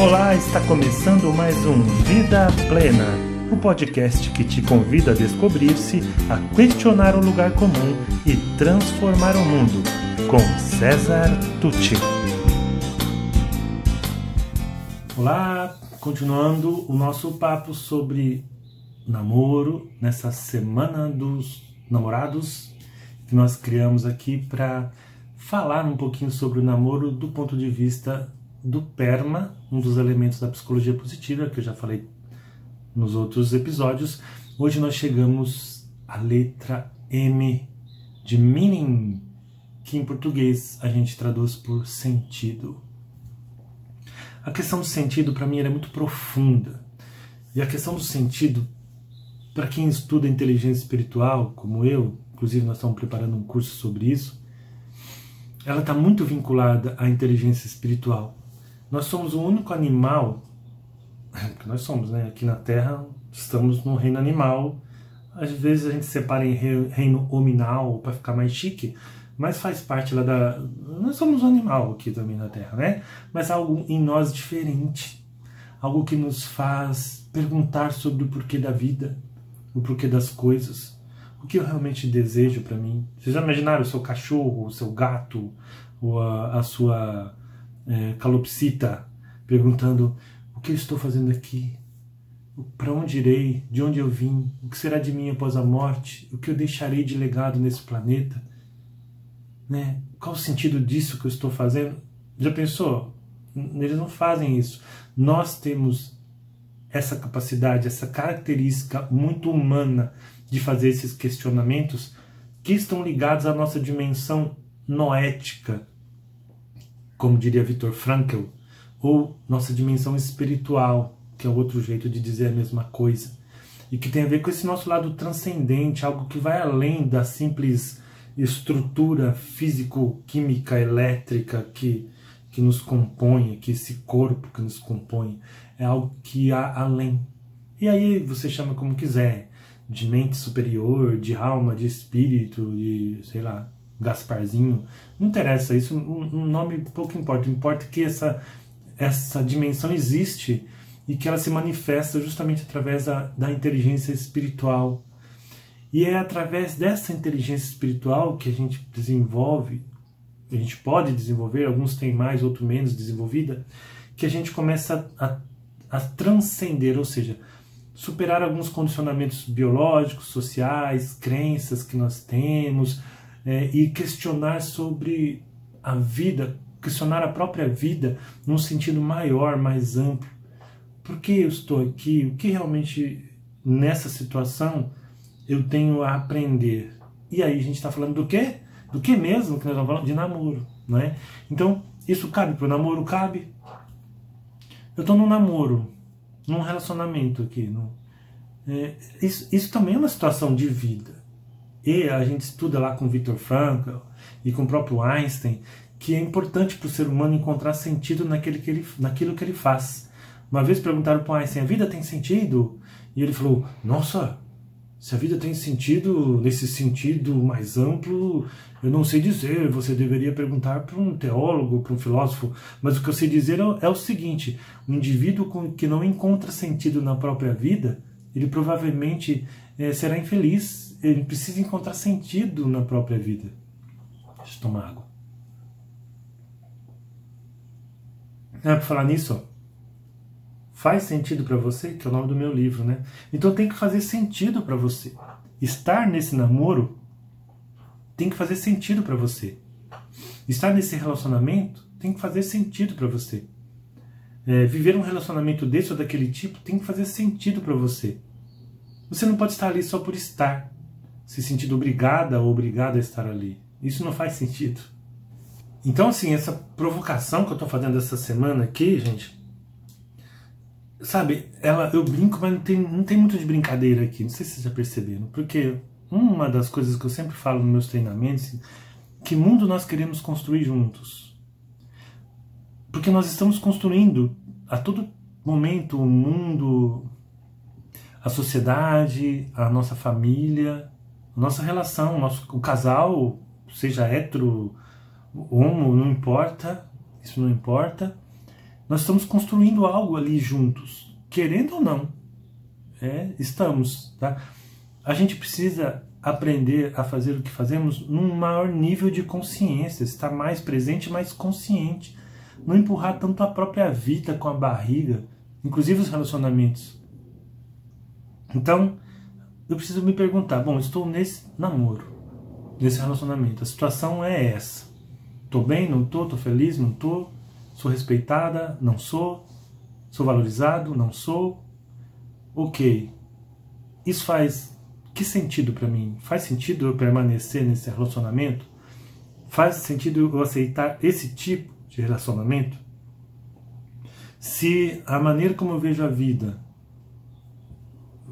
Olá, está começando mais um Vida Plena, o podcast que te convida a descobrir-se, a questionar o lugar comum e transformar o mundo, com César Tucci. Olá, continuando o nosso papo sobre namoro nessa semana dos namorados que nós criamos aqui para falar um pouquinho sobre o namoro do ponto de vista do PERMA, um dos elementos da psicologia positiva, que eu já falei nos outros episódios. Hoje nós chegamos à letra M de meaning, que em português a gente traduz por sentido. A questão do sentido para mim é muito profunda. E a questão do sentido, para quem estuda inteligência espiritual, como eu, inclusive nós estamos preparando um curso sobre isso, ela está muito vinculada à inteligência espiritual. Nós somos o único animal que nós somos, né? Aqui na Terra estamos no reino animal. Às vezes a gente separa em reino hominal para ficar mais chique, mas faz parte lá da. Nós somos um animal aqui também na Terra, né? Mas algo em nós diferente, algo que nos faz perguntar sobre o porquê da vida, o porquê das coisas, o que eu realmente desejo para mim. Vocês já imaginaram o seu cachorro, o seu gato, ou a, a sua é, calopsita, perguntando o que eu estou fazendo aqui, para onde irei, de onde eu vim, o que será de mim após a morte, o que eu deixarei de legado nesse planeta, né? Qual o sentido disso que eu estou fazendo? Já pensou? Eles não fazem isso. Nós temos essa capacidade, essa característica muito humana de fazer esses questionamentos que estão ligados à nossa dimensão noética, como diria Viktor Frankl, ou nossa dimensão espiritual, que é outro jeito de dizer a mesma coisa, e que tem a ver com esse nosso lado transcendente, algo que vai além da simples estrutura físico-química elétrica que, que nos compõe, que esse corpo que nos compõe, é algo que há além. E aí você chama como quiser, de mente superior, de alma, de espírito, de sei lá, Gasparzinho, não interessa, isso um nome pouco importa, importa que essa, essa dimensão existe e que ela se manifesta justamente através da, da inteligência espiritual. E é através dessa inteligência espiritual que a gente desenvolve, a gente pode desenvolver, alguns têm mais, outros menos desenvolvida, que a gente começa a, a transcender, ou seja, superar alguns condicionamentos biológicos, sociais, crenças que nós temos, é, e questionar sobre a vida, questionar a própria vida num sentido maior, mais amplo. Por que eu estou aqui? O que realmente nessa situação eu tenho a aprender? E aí a gente está falando do quê? Do que mesmo que nós estamos falando? De namoro, não é? Então, isso cabe para o namoro? Cabe. Eu estou num namoro, num relacionamento aqui. É, isso, isso também é uma situação de vida. E a gente estuda lá com Viktor Frankl e com o próprio Einstein que é importante para o ser humano encontrar sentido naquele que ele, naquilo que ele faz. Uma vez perguntaram para Einstein: a vida tem sentido? E ele falou: Nossa, se a vida tem sentido, nesse sentido mais amplo, eu não sei dizer. Você deveria perguntar para um teólogo, para um filósofo. Mas o que eu sei dizer é, é o seguinte: o indivíduo que não encontra sentido na própria vida, ele provavelmente é, será infeliz ele precisa encontrar sentido na própria vida. Deixa eu tomar água. É, para falar nisso, ó, faz sentido para você, que é o nome do meu livro, né? Então tem que fazer sentido para você. Estar nesse namoro tem que fazer sentido para você. Estar nesse relacionamento tem que fazer sentido para você. É, viver um relacionamento desse ou daquele tipo tem que fazer sentido para você. Você não pode estar ali só por estar se sentindo obrigada ou obrigado a estar ali. Isso não faz sentido. Então, assim, essa provocação que eu estou fazendo essa semana aqui, gente, sabe, ela, eu brinco, mas não tem, não tem muito de brincadeira aqui. Não sei se vocês já perceberam, porque uma das coisas que eu sempre falo nos meus treinamentos, que mundo nós queremos construir juntos. Porque nós estamos construindo a todo momento o mundo, a sociedade, a nossa família, nossa relação, nosso, o casal, seja hétero, homo, não importa, isso não importa. Nós estamos construindo algo ali juntos, querendo ou não. É, estamos, tá? A gente precisa aprender a fazer o que fazemos num maior nível de consciência, estar mais presente, mais consciente, não empurrar tanto a própria vida com a barriga, inclusive os relacionamentos. Então, eu preciso me perguntar, bom, estou nesse namoro, nesse relacionamento, a situação é essa. Tô bem, não tô, tô feliz, não tô, sou respeitada, não sou, sou valorizado, não sou. OK. Isso faz que sentido para mim? Faz sentido eu permanecer nesse relacionamento? Faz sentido eu aceitar esse tipo de relacionamento? Se a maneira como eu vejo a vida,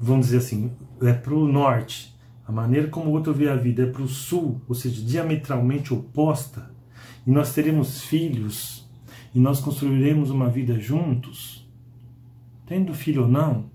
vamos dizer assim, é para o norte, a maneira como o outro vê a vida é para o sul, ou seja, diametralmente oposta, e nós teremos filhos, e nós construiremos uma vida juntos, tendo filho ou não,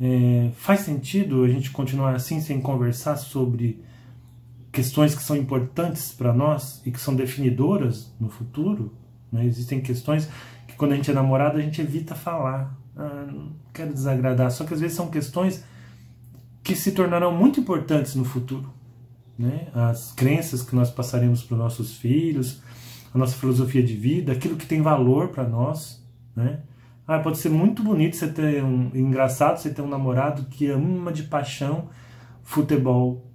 é, faz sentido a gente continuar assim sem conversar sobre questões que são importantes para nós e que são definidoras no futuro? Né? Existem questões que quando a gente é namorado a gente evita falar. Ah, não quero desagradar. Só que às vezes são questões que se tornarão muito importantes no futuro. Né? As crenças que nós passaremos para os nossos filhos, a nossa filosofia de vida, aquilo que tem valor para nós. Né? Ah, pode ser muito bonito você ter um. Engraçado você ter um namorado que ama de paixão futebol.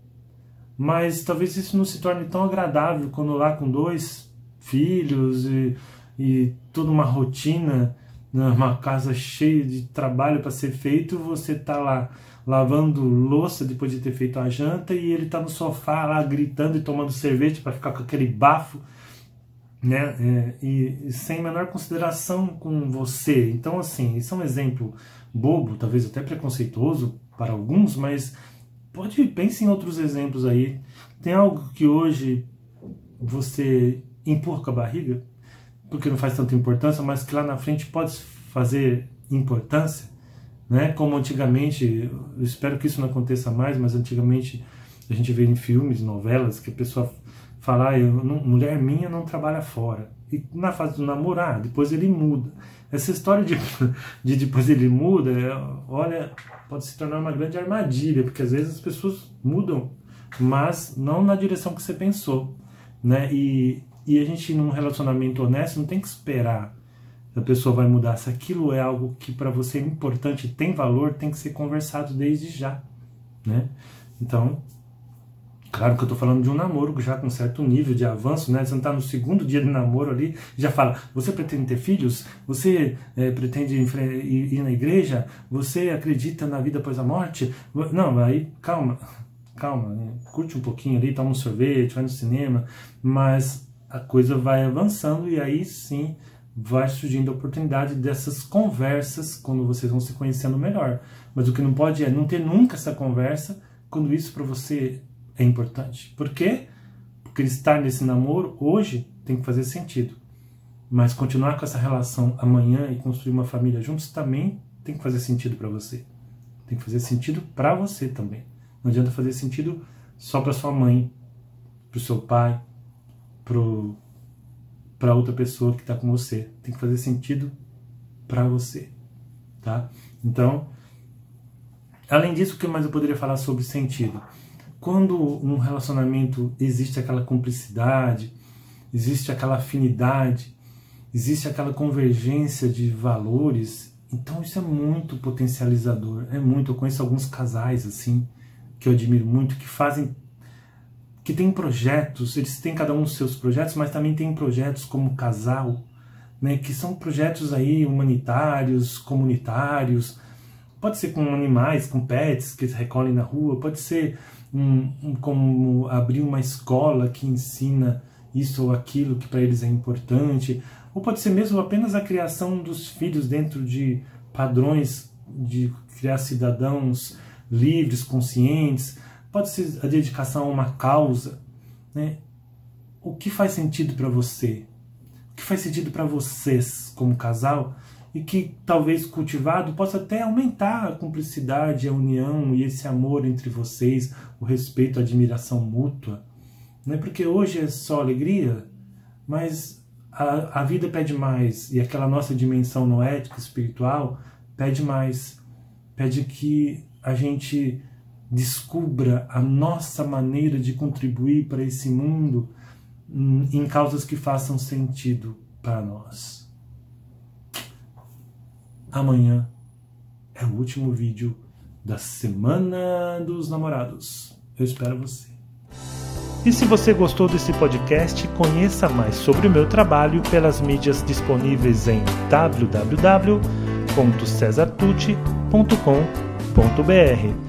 Mas talvez isso não se torne tão agradável quando lá com dois filhos e, e toda uma rotina, né, uma casa cheia de trabalho para ser feito, você tá lá lavando louça depois de ter feito a janta e ele tá no sofá lá gritando e tomando cerveja para ficar com aquele bafo né? É, e, e, sem menor consideração com você. Então, assim, isso é um exemplo bobo, talvez até preconceituoso para alguns, mas pode pense em outros exemplos aí. Tem algo que hoje você empurra com a barriga, porque não faz tanta importância, mas que lá na frente pode fazer importância, né? Como antigamente, eu espero que isso não aconteça mais, mas antigamente a gente vê em filmes, novelas, que a pessoa falar, eu, não, mulher minha não trabalha fora. E na fase do namoro, ah, depois ele muda. Essa história de, de depois ele muda, é, olha, pode se tornar uma grande armadilha, porque às vezes as pessoas mudam, mas não na direção que você pensou. Né? E, e a gente, num relacionamento honesto, não tem que esperar a pessoa vai mudar. Se aquilo é algo que para você é importante, tem valor, tem que ser conversado desde já. Né? Então, Claro que eu estou falando de um namoro já com certo nível de avanço, né? Você não está no segundo dia de namoro ali, já fala: você pretende ter filhos? Você é, pretende ir, ir na igreja? Você acredita na vida após a morte? Não, aí calma, calma, né? curte um pouquinho ali, toma um sorvete, vai no cinema, mas a coisa vai avançando e aí sim vai surgindo a oportunidade dessas conversas quando vocês vão se conhecendo melhor. Mas o que não pode é não ter nunca essa conversa quando isso para você é importante. Por quê? Porque estar nesse namoro hoje tem que fazer sentido. Mas continuar com essa relação amanhã e construir uma família juntos também tem que fazer sentido para você. Tem que fazer sentido para você também. Não adianta fazer sentido só para sua mãe, para o seu pai, para outra pessoa que está com você. Tem que fazer sentido para você, tá? Então, além disso, o que mais eu poderia falar sobre sentido? quando um relacionamento existe aquela cumplicidade, existe aquela afinidade, existe aquela convergência de valores, então isso é muito potencializador, é muito. Eu conheço alguns casais assim que eu admiro muito que fazem que têm projetos, eles têm cada um os seus projetos, mas também têm projetos como casal, né, que são projetos aí humanitários, comunitários, pode ser com animais, com pets que recolhem na rua, pode ser um, um, como abrir uma escola que ensina isso ou aquilo que para eles é importante, ou pode ser mesmo apenas a criação dos filhos dentro de padrões de criar cidadãos livres, conscientes, pode ser a dedicação a uma causa. Né? O que faz sentido para você? O que faz sentido para vocês como casal? e que talvez cultivado possa até aumentar a cumplicidade, a união e esse amor entre vocês, o respeito, a admiração mútua. Não é porque hoje é só alegria, mas a, a vida pede mais e aquela nossa dimensão noética, espiritual, pede mais. Pede que a gente descubra a nossa maneira de contribuir para esse mundo hum, em causas que façam sentido para nós. Amanhã é o último vídeo da Semana dos Namorados. Eu espero você. E se você gostou desse podcast, conheça mais sobre o meu trabalho pelas mídias disponíveis em www.cesartucci.com.br.